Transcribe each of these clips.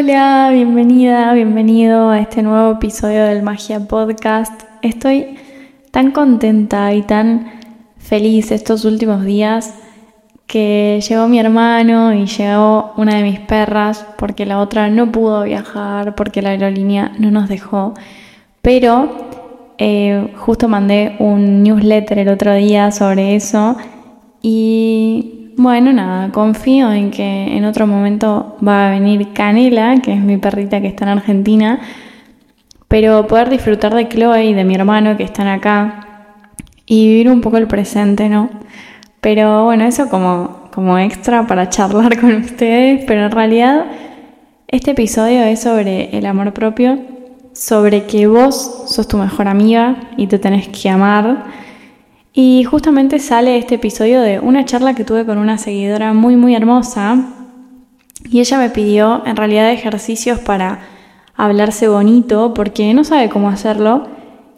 Hola, bienvenida, bienvenido a este nuevo episodio del Magia Podcast. Estoy tan contenta y tan feliz estos últimos días que llegó mi hermano y llegó una de mis perras porque la otra no pudo viajar porque la aerolínea no nos dejó. Pero eh, justo mandé un newsletter el otro día sobre eso y bueno, nada, confío en que en otro momento va a venir Canela, que es mi perrita que está en Argentina, pero poder disfrutar de Chloe y de mi hermano que están acá y vivir un poco el presente, ¿no? Pero bueno, eso como, como extra para charlar con ustedes, pero en realidad este episodio es sobre el amor propio, sobre que vos sos tu mejor amiga y te tenés que amar. Y justamente sale este episodio de una charla que tuve con una seguidora muy muy hermosa. Y ella me pidió en realidad ejercicios para hablarse bonito porque no sabe cómo hacerlo.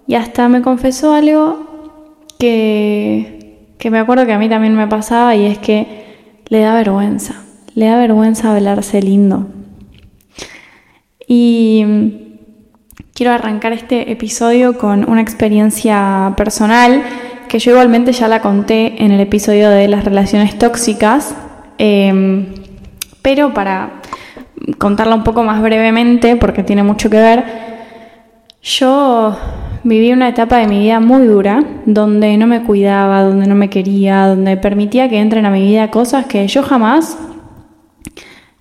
Y hasta me confesó algo que que me acuerdo que a mí también me pasaba y es que le da vergüenza, le da vergüenza hablarse lindo. Y mm, quiero arrancar este episodio con una experiencia personal que yo igualmente ya la conté en el episodio de las relaciones tóxicas, em, pero para contarla un poco más brevemente, porque tiene mucho que ver, yo viví una etapa de mi vida muy dura, donde no me cuidaba, donde no me quería, donde permitía que entren a mi vida cosas que yo jamás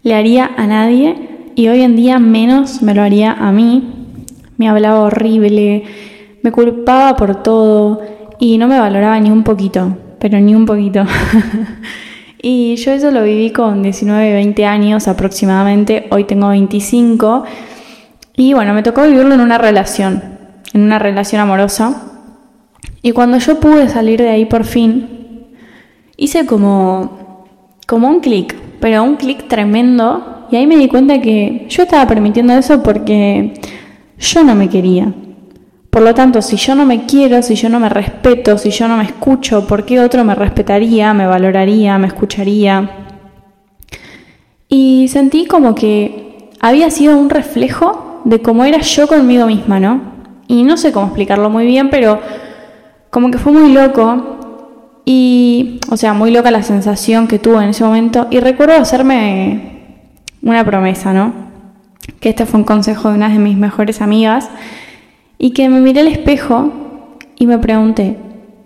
le haría a nadie y hoy en día menos me lo haría a mí. Me hablaba horrible, me culpaba por todo y no me valoraba ni un poquito, pero ni un poquito. y yo eso lo viví con 19, 20 años aproximadamente, hoy tengo 25 y bueno, me tocó vivirlo en una relación en una relación amorosa. Y cuando yo pude salir de ahí por fin, hice como, como un clic, pero un clic tremendo. Y ahí me di cuenta que yo estaba permitiendo eso porque yo no me quería. Por lo tanto, si yo no me quiero, si yo no me respeto, si yo no me escucho, ¿por qué otro me respetaría, me valoraría, me escucharía? Y sentí como que había sido un reflejo de cómo era yo conmigo misma, ¿no? Y no sé cómo explicarlo muy bien, pero como que fue muy loco. Y, o sea, muy loca la sensación que tuve en ese momento. Y recuerdo hacerme una promesa, ¿no? Que este fue un consejo de una de mis mejores amigas. Y que me miré al espejo y me pregunté,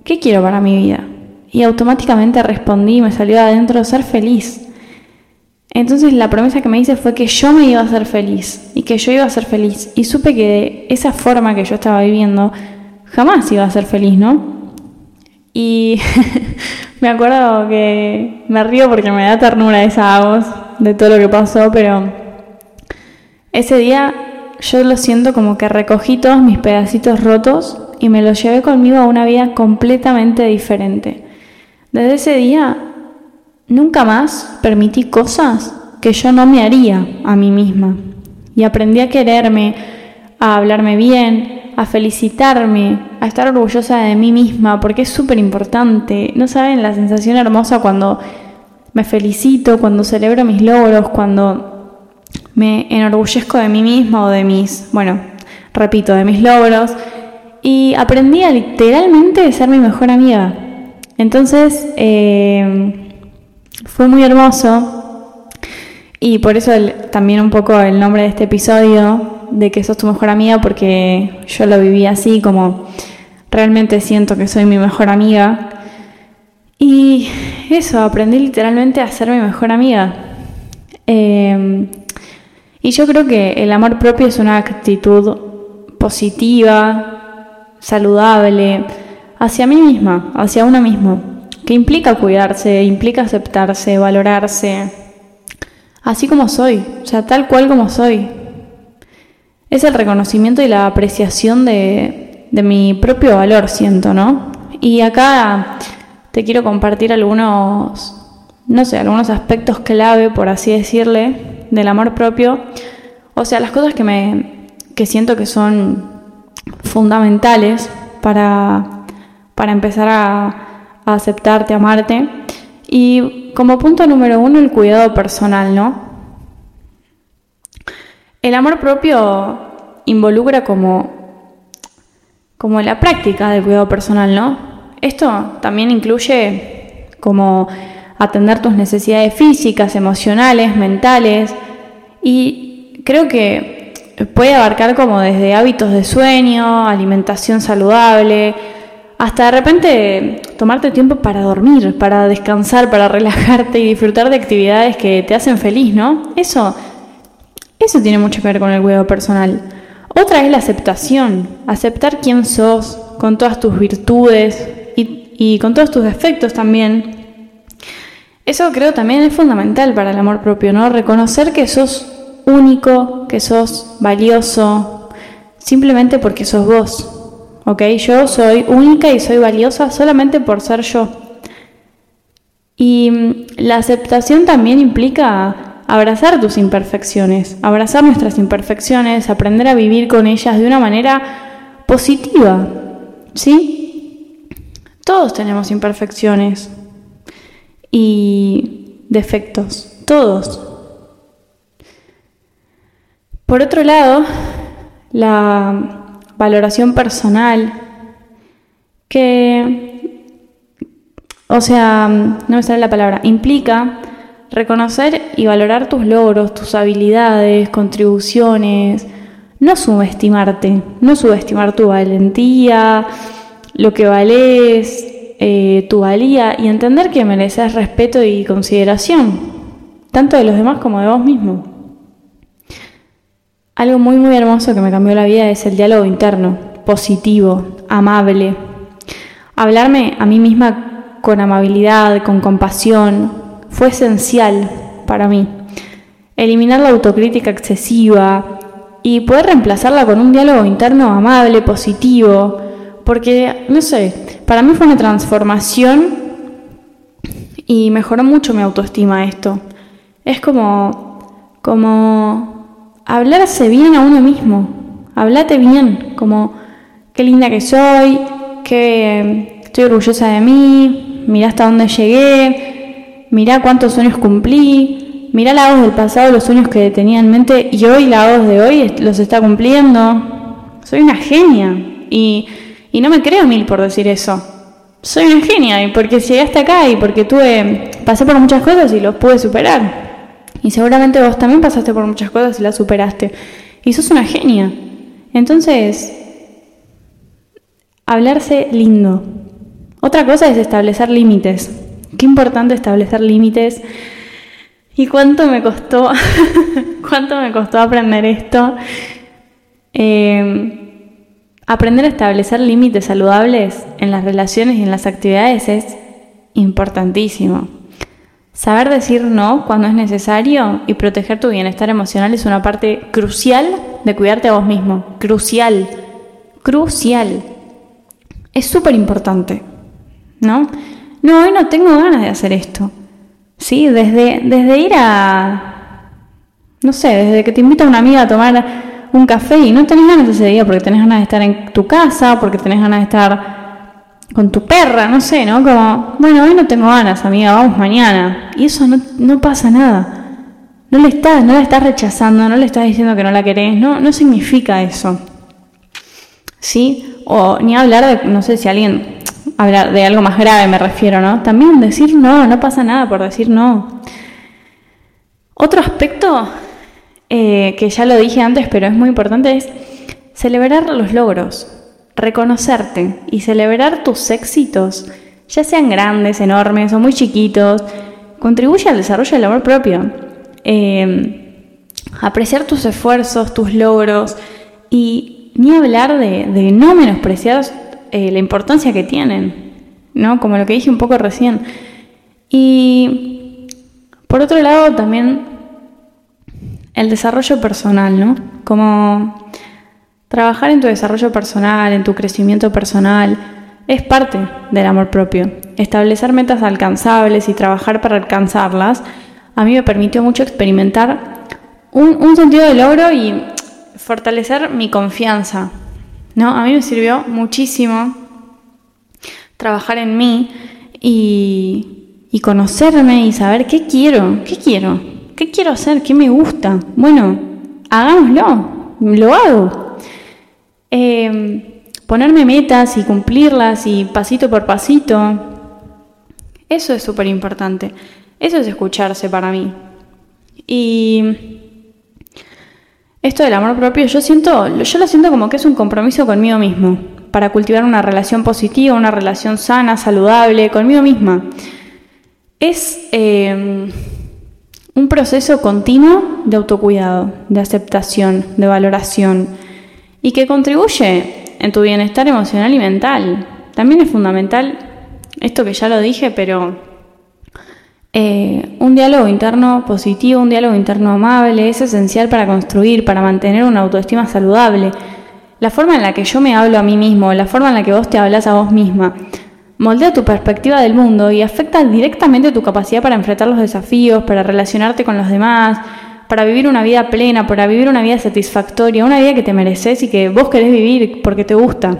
¿qué quiero para mi vida? Y automáticamente respondí y me salió de adentro ser feliz. Entonces la promesa que me hice fue que yo me iba a hacer feliz y que yo iba a ser feliz. Y supe que de esa forma que yo estaba viviendo jamás iba a ser feliz, ¿no? Y me acuerdo que me río porque me da ternura esa voz de todo lo que pasó, pero ese día yo lo siento como que recogí todos mis pedacitos rotos y me los llevé conmigo a una vida completamente diferente. Desde ese día Nunca más permití cosas que yo no me haría a mí misma. Y aprendí a quererme, a hablarme bien, a felicitarme, a estar orgullosa de mí misma, porque es súper importante. No saben la sensación hermosa cuando me felicito, cuando celebro mis logros, cuando me enorgullezco de mí misma o de mis, bueno, repito, de mis logros. Y aprendí a literalmente ser mi mejor amiga. Entonces, eh, fue muy hermoso y por eso también un poco el nombre de este episodio, de que sos tu mejor amiga, porque yo lo viví así, como realmente siento que soy mi mejor amiga. Y eso, aprendí literalmente a ser mi mejor amiga. Em, y yo creo que el amor propio es una actitud positiva, saludable, hacia mí misma, hacia uno mismo que implica cuidarse, implica aceptarse, valorarse, así como soy, o sea, tal cual como soy. Es el reconocimiento y la apreciación de, de mi propio valor, siento, ¿no? Y acá te quiero compartir algunos, no sé, algunos aspectos clave, por así decirle, del amor propio. O sea, las cosas que me que siento que son fundamentales para, para empezar a, a aceptarte, amarte. Y como punto número uno, el cuidado personal, ¿no? el amor propio involucra como, como la práctica del cuidado personal, ¿no? Esto también incluye como atender tus necesidades físicas, emocionales, mentales y creo que puede abarcar como desde hábitos de sueño, alimentación saludable, hasta de repente tomarte tiempo para dormir, para descansar, para relajarte y disfrutar de actividades que te hacen feliz, ¿no? Eso, eso tiene mucho que ver con el cuidado personal. Otra es la aceptación, aceptar quién sos, con todas tus virtudes y, y con todos tus defectos también. Eso creo también es fundamental para el amor propio, ¿no? Reconocer que sos único, que sos valioso, simplemente porque sos vos. ¿ok? Yo soy única y soy valiosa solamente por ser yo. Y mm, la aceptación también implica abrazar tus imperfecciones, abrazar nuestras imperfecciones, aprender a vivir con ellas de una manera positiva, ¿sí? Todos tenemos imperfecciones y defectos, todos. Por otro lado, la valoración personal, que, o sea, no me sale la palabra, implica reconocer y valorar tus logros, tus habilidades, contribuciones, no subestimarte, no subestimar tu valentía, lo que vales, eh, tu valía y entender que mereces respeto y consideración, tanto de los demás como de vos mismo. Algo muy muy hermoso que me cambió la vida es el diálogo interno, positivo, amable. Hablarme a mí misma con amabilidad, con compasión, fue esencial para mí. Eliminar la autocrítica excesiva y poder reemplazarla con un diálogo interno amable, positivo, porque, no sé, para mí fue una transformación y mejoró mucho mi autoestima esto. Es como, como hablarse bien a uno mismo, hablate bien, como qué linda que soy, que estoy orgullosa de mí, mirá hasta dónde llegué, mirá cuántos sueños cumplí, mirá la voz del pasado, los sueños que tenía en mente y hoy la voz de hoy los está cumpliendo. Soy una genia y, y no me creo mil por decir eso. Soy una genia y porque llegué hasta acá y porque tuve, pasé por muchas cosas y los pude superar. Y seguramente vos también pasaste por muchas cosas y las superaste. Y sos una genia. Entonces, hablarse lindo. Otra cosa es establecer límites. Qué importante establecer límites. ¿Y cuánto me costó? ¿Cuánto me costó aprender esto? Eh, aprender a establecer límites saludables en las relaciones y en las actividades es importantísimo. Saber decir no cuando es necesario y proteger tu bienestar emocional es una parte crucial de cuidarte a vos mismo. Crucial. Crucial. Es súper importante. ¿No? No, hoy no tengo ganas de hacer esto. Sí, desde, desde ir a. No sé, desde que te invita una amiga a tomar un café y no tenés ganas ese día porque tenés ganas de estar en tu casa, porque tenés ganas de estar con tu perra, no sé, ¿no? Como, bueno, hoy no tengo ganas, amiga, vamos mañana. Y eso no, pasa nada. No le estás, no la estás rechazando, no le estás diciendo que no la querés, no, no significa eso. ¿Sí? O ni hablar de, no sé si alguien, hablar de algo más grave me refiero, ¿no? También decir no, no pasa nada por decir no. Otro aspecto eh, que ya lo dije antes, pero es muy importante, es celebrar los logros reconocerte y celebrar tus éxitos, ya sean grandes, enormes o muy chiquitos, contribuye al desarrollo del amor propio. Em, apreciar tus esfuerzos, tus logros y ni hablar de, no menospreciar eh, la importancia que tienen, ¿no? Como lo que dije un poco recién. Y por otro lado también el desarrollo personal, ¿no? Como Trabajar en tu desarrollo personal, en tu crecimiento personal, es parte del amor propio. Establecer metas alcanzables y trabajar para alcanzarlas a mí me permitió mucho experimentar un, sentido de logro y fortalecer mi confianza. ¿no? A mí me sirvió muchísimo trabajar en mí y, y conocerme y saber qué quiero, qué quiero, qué quiero hacer, qué me gusta. Bueno, hagámoslo, lo hago. Eh, ponerme metas y cumplirlas y pasito por pasito, eso es súper importante. Eso es escucharse para mí. Y esto del amor propio, yo siento, yo lo siento como que es un compromiso conmigo mismo, para cultivar una relación positiva, una relación sana, saludable, conmigo misma. Es eh, un proceso continuo de autocuidado, de aceptación, de valoración, y que contribuye en tu bienestar emocional y mental. También es fundamental, esto que ya lo dije, pero eh, un diálogo interno positivo, un diálogo interno amable es esencial para construir, para mantener una autoestima saludable. La forma en la que yo me hablo a mí mismo, la forma en la que vos te hablas a vos misma, moldea tu perspectiva del mundo y afecta directamente tu capacidad para enfrentar los desafíos, para relacionarte con los demás, para vivir una vida plena, para vivir una vida satisfactoria, una vida que te mereces y que vos querés vivir porque te gusta.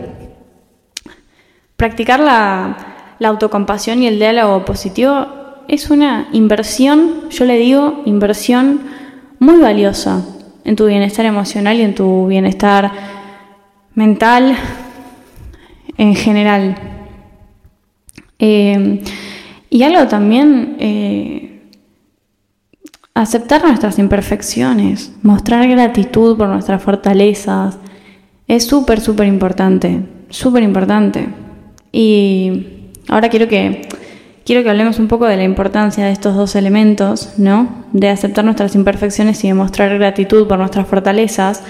Practicar la, autocompasión y el diálogo positivo es una inversión, yo le digo, inversión muy valiosa en tu bienestar emocional y en tu bienestar mental en general. Eh, y algo también, eh, aceptar nuestras imperfecciones, mostrar gratitud por nuestras fortalezas, es súper, súper importante, súper importante. Y ahora quiero que quiero que hablemos un poco de la importancia de estos dos elementos, ¿no? De aceptar nuestras imperfecciones y de mostrar gratitud por nuestras fortalezas.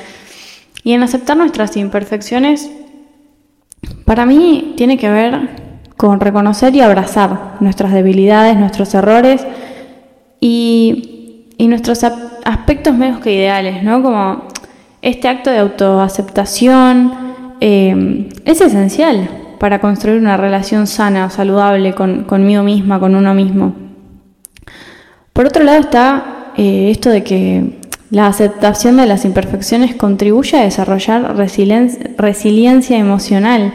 Y en aceptar nuestras imperfecciones, para mí tiene que ver con reconocer y abrazar nuestras debilidades, nuestros errores y, nuestros aspectos menos que ideales, ¿no? Como este acto de autoaceptación eh, es esencial para construir una relación sana, saludable con, conmigo misma, con uno mismo. Por otro lado está eh, esto de que la aceptación de las imperfecciones contribuye a desarrollar resiliencia, emocional,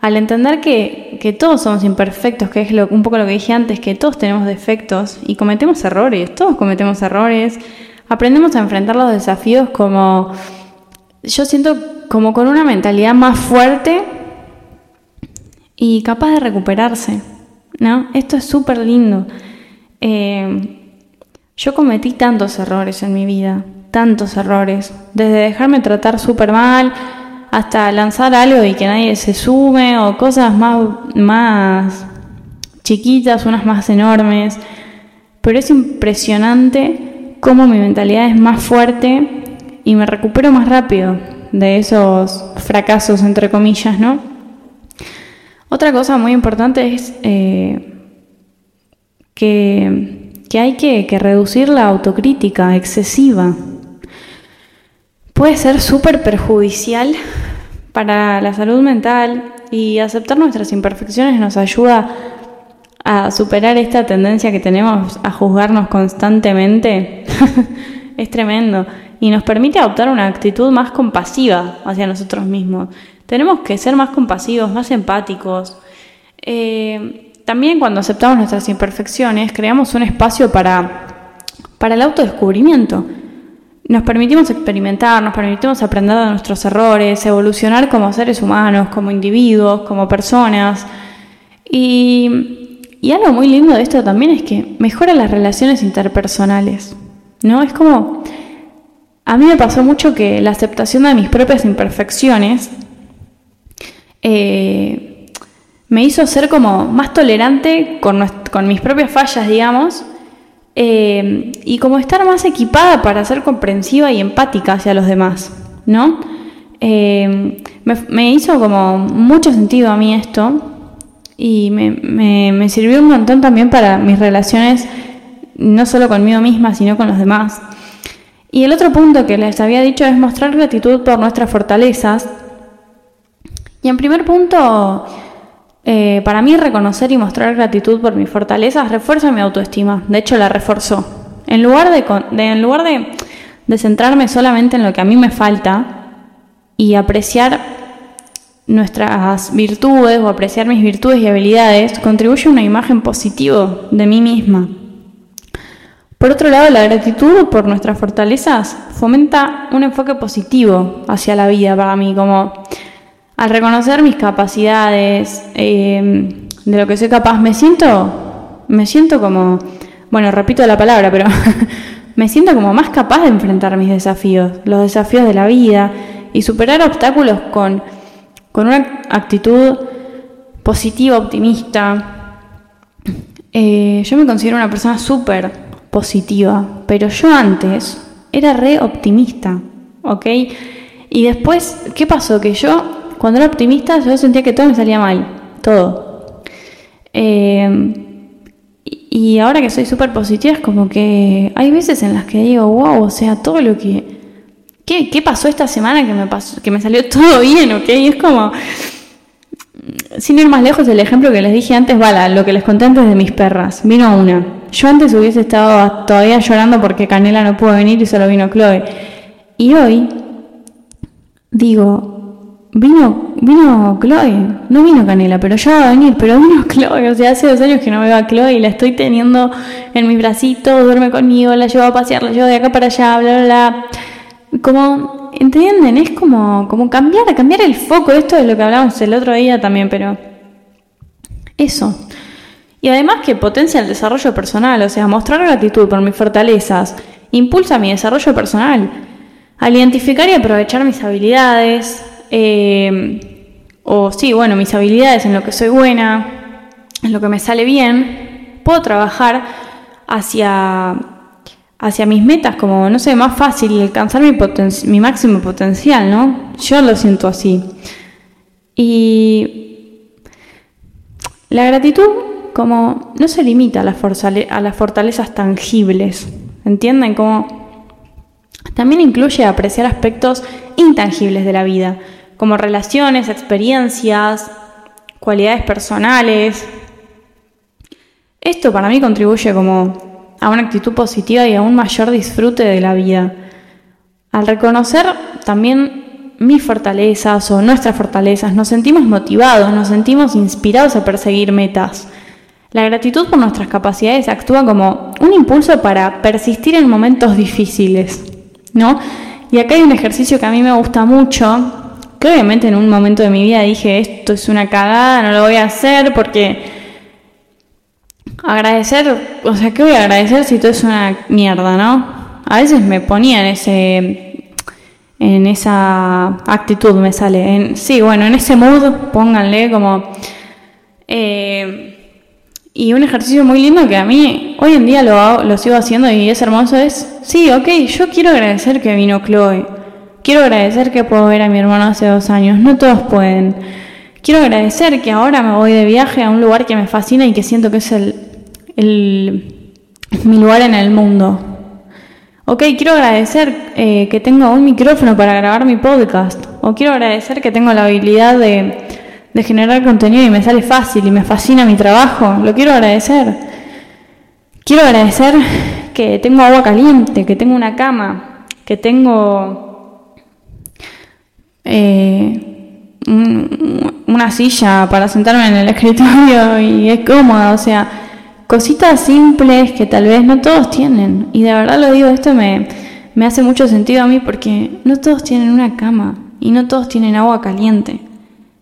al entender que, todos somos imperfectos, que es un poco lo que dije antes, que todos tenemos defectos y cometemos errores, todos cometemos errores, aprendemos a enfrentar los desafíos como, yo siento como con una mentalidad más fuerte y capaz de recuperarse. ¿no? Esto es súper lindo. Eh, yo cometí tantos errores en mi vida, tantos errores, desde dejarme tratar súper mal hasta lanzar algo y que nadie se sume o cosas más, más chiquitas, unas más enormes. Pero es impresionante cómo mi mentalidad es más fuerte y me recupero más rápido de esos fracasos, entre comillas, ¿no? Otra cosa muy importante es eh, que, hay que, reducir la autocrítica excesiva. Puede ser súper perjudicial para la salud mental y aceptar nuestras imperfecciones nos ayuda a superar esta tendencia que tenemos a juzgarnos constantemente. es tremendo y nos permite adoptar una actitud más compasiva hacia nosotros mismos. Tenemos que ser más compasivos, más empáticos. Eh, también cuando aceptamos nuestras imperfecciones, creamos un espacio para, para el autodescubrimiento. Nos permitimos experimentar, nos permitimos aprender de nuestros errores, evolucionar como seres humanos, como individuos, como personas. Y, y algo muy lindo de esto también es que mejora las relaciones interpersonales. ¿No? Es como. A mí me pasó mucho que la aceptación de mis propias imperfecciones eh, me hizo ser como más tolerante con, mis propias fallas, digamos, eh, y como estar más equipada para ser comprensiva y empática hacia los demás, ¿no? Eh, me, hizo como mucho sentido a mí esto y me, me sirvió un montón también para mis relaciones, no solo conmigo misma, sino con los demás. Y el otro punto que les había dicho es mostrar gratitud por nuestras fortalezas y en primer punto, eh, para mí reconocer y mostrar gratitud por mis fortalezas refuerza mi autoestima. De hecho, la reforzó. En lugar de, en lugar de, centrarme solamente en lo que a mí me falta y apreciar nuestras virtudes o apreciar mis virtudes y habilidades, contribuye a una imagen positiva de mí misma. Por otro lado, la gratitud por nuestras fortalezas fomenta un enfoque positivo hacia la vida para mí, como al reconocer mis capacidades, eh, de lo que soy capaz, me siento, me siento como, bueno, repito la palabra, pero me siento como más capaz de enfrentar mis desafíos, los desafíos de la vida y superar obstáculos con, con una actitud positiva, optimista. Eh, yo me considero una persona súper positiva, pero yo antes era re optimista, ¿ok? Y después, ¿qué pasó? Que yo cuando era optimista yo sentía que todo me salía mal, todo. Eh, y ahora que soy súper positiva es como que hay veces en las que digo, wow, o sea, todo lo que... ¿Qué, qué pasó esta semana que me, pasó, que me salió todo bien, ok? Es como... Sin ir más lejos, el ejemplo que les dije antes, bala, lo que les conté antes de mis perras. Vino una. Yo antes hubiese estado todavía llorando porque Canela no pudo venir y solo vino Chloe. Y hoy digo, Vino, vino Chloe, no vino Canela, pero ya va a venir, pero vino Chloe, o sea, hace dos años que no veo a Chloe y la estoy teniendo en mis bracitos, duerme conmigo, la llevo a pasear, la llevo de acá para allá, bla, bla, bla. Como, ¿entienden? Es como, como cambiar, cambiar el foco, esto es lo que hablamos el otro día también, pero eso. Y además que potencia el desarrollo personal, o sea, mostrar gratitud por mis fortalezas, impulsa mi desarrollo personal, al identificar y aprovechar mis habilidades, eh, o sí, bueno, mis habilidades en lo que soy buena, en lo que me sale bien, puedo trabajar hacia, hacia mis metas como, no sé, más fácil, alcanzar mi, mi máximo potencial, ¿no? Yo lo siento así. Y la gratitud como no se limita a las, a las fortalezas tangibles, ¿entienden? Como también incluye apreciar aspectos intangibles de la vida, como relaciones, experiencias, cualidades personales. Esto para mí contribuye como a una actitud positiva y a un mayor disfrute de la vida. Al reconocer también mis fortalezas o nuestras fortalezas, nos sentimos motivados, nos sentimos inspirados a perseguir metas. La gratitud por nuestras capacidades actúa como un impulso para persistir en momentos difíciles, ¿no? Y acá hay un ejercicio que a mí me gusta mucho, que obviamente en un momento de mi vida dije, esto es una cagada, no lo voy a hacer porque agradecer, o sea, ¿qué voy a agradecer si todo es una mierda, no? A veces me ponía en ese en esa actitud me sale, en, sí, bueno, en ese mood, pónganle como eh, y un ejercicio muy lindo que a mí hoy en día lo, lo sigo haciendo y es hermoso es, sí, ok, yo quiero agradecer que vino Chloe Quiero agradecer que puedo ver a mi hermano hace dos años. No todos pueden. Quiero agradecer que ahora me voy de viaje a un lugar que me fascina y que siento que es el, el mi lugar en el mundo. Ok, quiero agradecer eh, que tengo un micrófono para grabar mi podcast. O quiero agradecer que tengo la habilidad de, de generar contenido y me sale fácil y me fascina mi trabajo. Lo quiero agradecer. Quiero agradecer que tengo agua caliente, que tengo una cama, que tengo eh, una silla para sentarme en el escritorio y es cómoda, o sea, cositas simples que tal vez no todos tienen. Y de verdad lo digo, esto me, me hace mucho sentido a mí porque no todos tienen una cama y no todos tienen agua caliente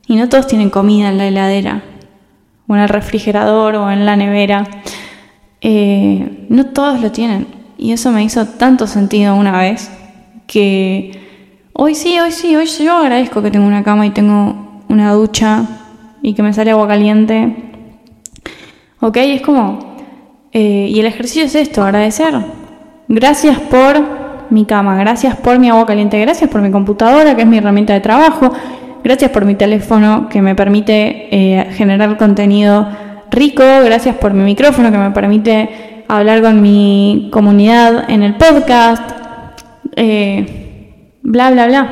y no todos tienen comida en la heladera o en el refrigerador o en la nevera. Eh, no todos lo tienen y eso me hizo tanto sentido una vez que Hoy sí, hoy sí, hoy yo agradezco que tengo una cama y tengo una ducha y que me sale agua caliente. Ok, es como... Eh, y el ejercicio es esto, agradecer. Gracias por mi cama, gracias por mi agua caliente, gracias por mi computadora, que es mi herramienta de trabajo, gracias por mi teléfono, que me permite eh, generar contenido rico, gracias por mi micrófono, que me permite hablar con mi comunidad en el podcast. Eh, bla, bla, bla.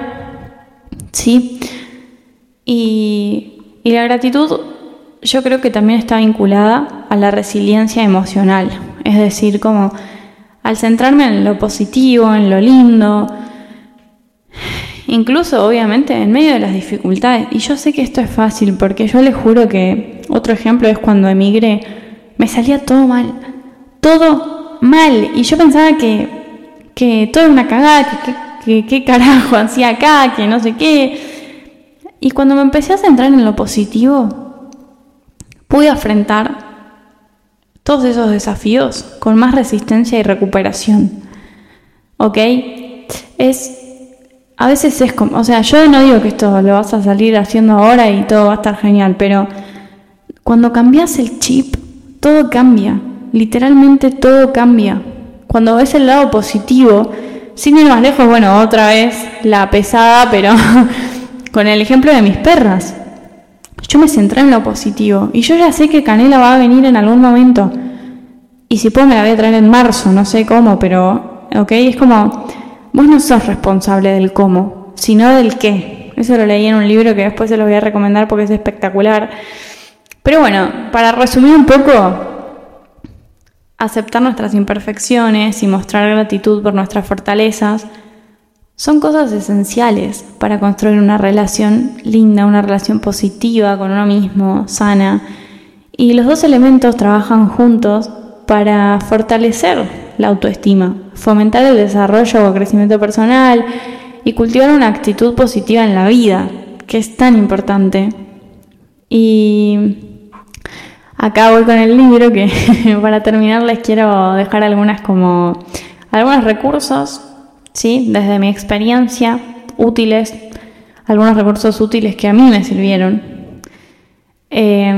¿Sí? Y, la gratitud yo creo que también está vinculada a la resiliencia emocional, es decir, como al centrarme en lo positivo, en lo lindo, incluso obviamente en medio de las dificultades. Y yo sé que esto es fácil porque yo les juro que otro ejemplo es cuando emigré, me salía todo mal, todo mal. Y yo pensaba que, que todo era una cagada, que qué carajo hacía acá, que no sé qué. Y cuando me empecé a centrar en lo positivo, pude afrontar todos esos desafíos con más resistencia y recuperación. ¿Ok? Es. A veces es como. O sea, yo no digo que esto lo vas a salir haciendo ahora y todo va a estar genial, pero cuando cambias el chip, todo cambia. Literalmente todo cambia. Cuando ves el lado positivo, sin ir más lejos, bueno, otra vez la pesada, pero con el ejemplo de mis perras. Yo me centré en lo positivo y yo ya sé que Canela va a venir en algún momento. Y si puedo me la voy a traer en marzo, no sé cómo, pero, ok, es como, vos no sos responsable del cómo, sino del qué. Eso lo leí en un libro que después se lo voy a recomendar porque es espectacular. Pero bueno, para resumir un poco, aceptar nuestras imperfecciones y mostrar gratitud por nuestras fortalezas son cosas esenciales para construir una relación linda, una relación positiva con uno mismo, sana. Y los dos elementos trabajan juntos para fortalecer la autoestima, fomentar el desarrollo o crecimiento personal y cultivar una actitud positiva en la vida, que es tan importante. Y Acá voy con el libro que para terminar les quiero dejar algunas como algunos recursos, ¿sí? Desde mi experiencia, útiles, algunos recursos útiles que a mí me sirvieron. Eh,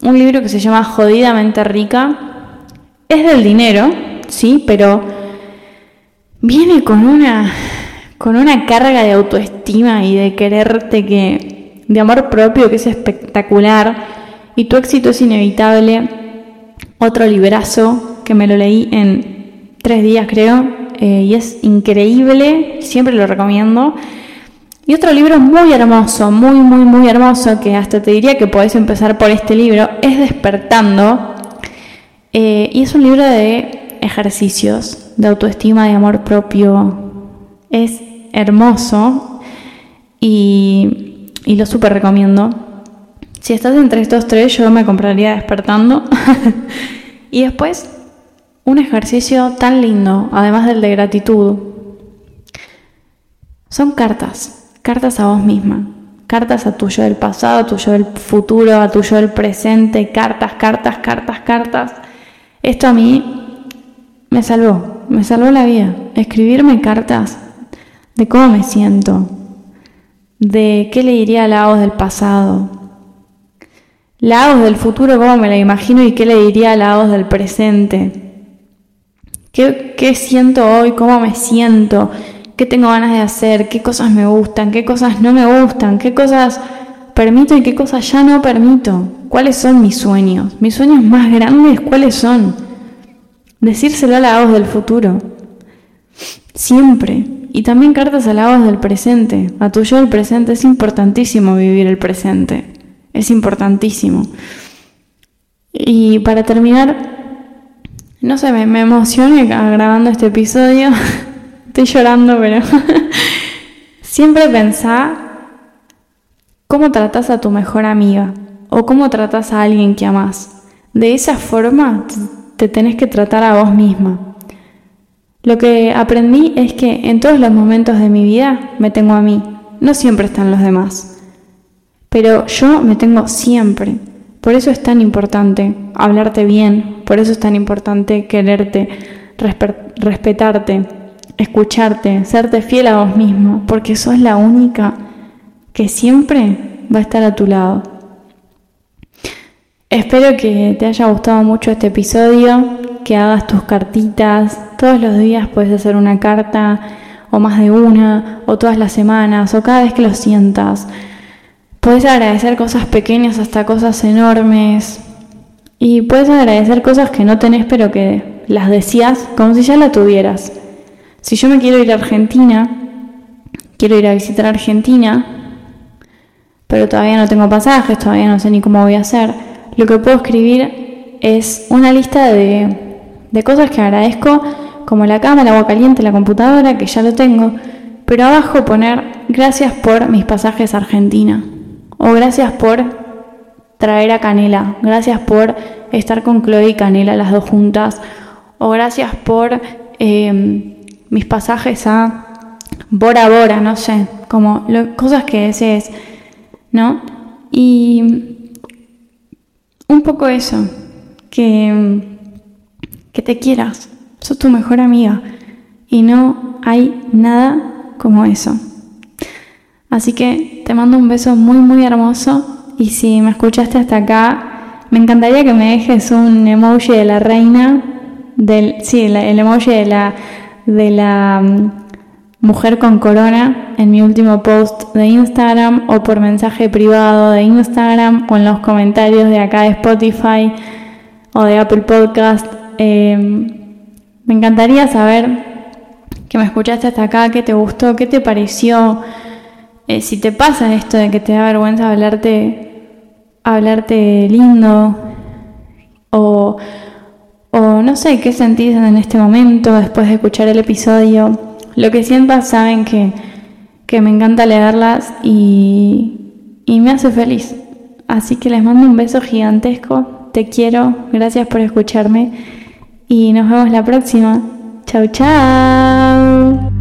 un libro que se llama Jodidamente Rica. Es del dinero, sí, pero viene con una con una carga de autoestima y de quererte que de amor propio que es espectacular y tu éxito es inevitable. Otro librazo que me lo leí en tres días creo eh, y es increíble, siempre lo recomiendo. Y otro libro muy hermoso, muy, muy, muy hermoso, que hasta te diría que podés empezar por este libro, es Despertando. Eh, y es un libro de ejercicios, de autoestima, de amor propio. Es hermoso y, y lo súper recomiendo. Si estás entre estos tres, yo me compraría despertando. y después, un ejercicio tan lindo, además del de gratitud. Son cartas, cartas a vos misma, cartas a tu yo del pasado, a tu yo del futuro, a tu yo del presente, cartas, cartas, cartas, cartas. Esto a mí me salvó, me salvó la vida. Escribirme cartas de cómo me siento, de qué le diría a la voz del pasado, la voz del futuro, ¿cómo me la imagino y qué le diría a la voz del presente? ¿Qué, ¿Qué, siento hoy? ¿Cómo me siento? ¿Qué tengo ganas de hacer? ¿Qué cosas me gustan? ¿Qué cosas no me gustan? ¿Qué cosas permito y qué cosas ya no permito? ¿Cuáles son mis sueños? ¿Mis sueños más grandes cuáles son? Decírselo a la voz del futuro. Siempre. Y también cartas a la voz del presente. A tu yo del presente. Es importantísimo vivir el presente. Es importantísimo. Y para terminar, no sé, me, me grabando este episodio. Estoy llorando, pero siempre pensá cómo tratas a tu mejor amiga o cómo tratas a alguien que amas. De esa forma te tenés que tratar a vos misma. Lo que aprendí es que en todos los momentos de mi vida me tengo a mí, no siempre están los demás. Pero yo me tengo siempre. Por eso es tan importante hablarte bien, por eso es tan importante quererte, respetarte, escucharte, serte fiel a vos mismo, porque sos la única que siempre va a estar a tu lado. Espero que te haya gustado mucho este episodio, que hagas tus cartitas. Todos los días puedes hacer una carta, o más de una, o todas las semanas, o cada vez que lo sientas. Puedes agradecer cosas pequeñas hasta cosas enormes. Y puedes agradecer cosas que no tenés pero que las decías como si ya la tuvieras. Si yo me quiero ir a Argentina, quiero ir a visitar Argentina, pero todavía no tengo pasajes, todavía no sé ni cómo voy a hacer, lo que puedo escribir es una lista de, de cosas que agradezco, como la cama, el agua caliente, la computadora, que ya lo tengo, pero abajo poner gracias por mis pasajes a Argentina. O gracias por traer a Canela, gracias por estar con Chloe y Canela las dos juntas. o gracias por em, mis pasajes a Bora Bora, no sé, como cosas que desees, ¿no? Y un poco eso, que, que te quieras, sos tu mejor amiga y no hay nada como eso. Así que te mando un beso muy muy hermoso y si me escuchaste hasta acá, me encantaría que me dejes un emoji de la reina, del, sí, el emoji de la, de la mm, mujer con corona en mi último post de Instagram o por mensaje privado de Instagram o en los comentarios de acá de Spotify o de Apple Podcast. Em, me encantaría saber que me escuchaste hasta acá, qué te gustó, qué te pareció. Eh, si te pasa esto de que te da vergüenza hablarte, hablarte lindo o, o no sé qué sentís en este momento después de escuchar el episodio lo que sientas saben que, me encanta leerlas y, y me hace feliz. Así que les mando un beso gigantesco, te quiero, gracias por escucharme y nos vemos la próxima. Chau, chau.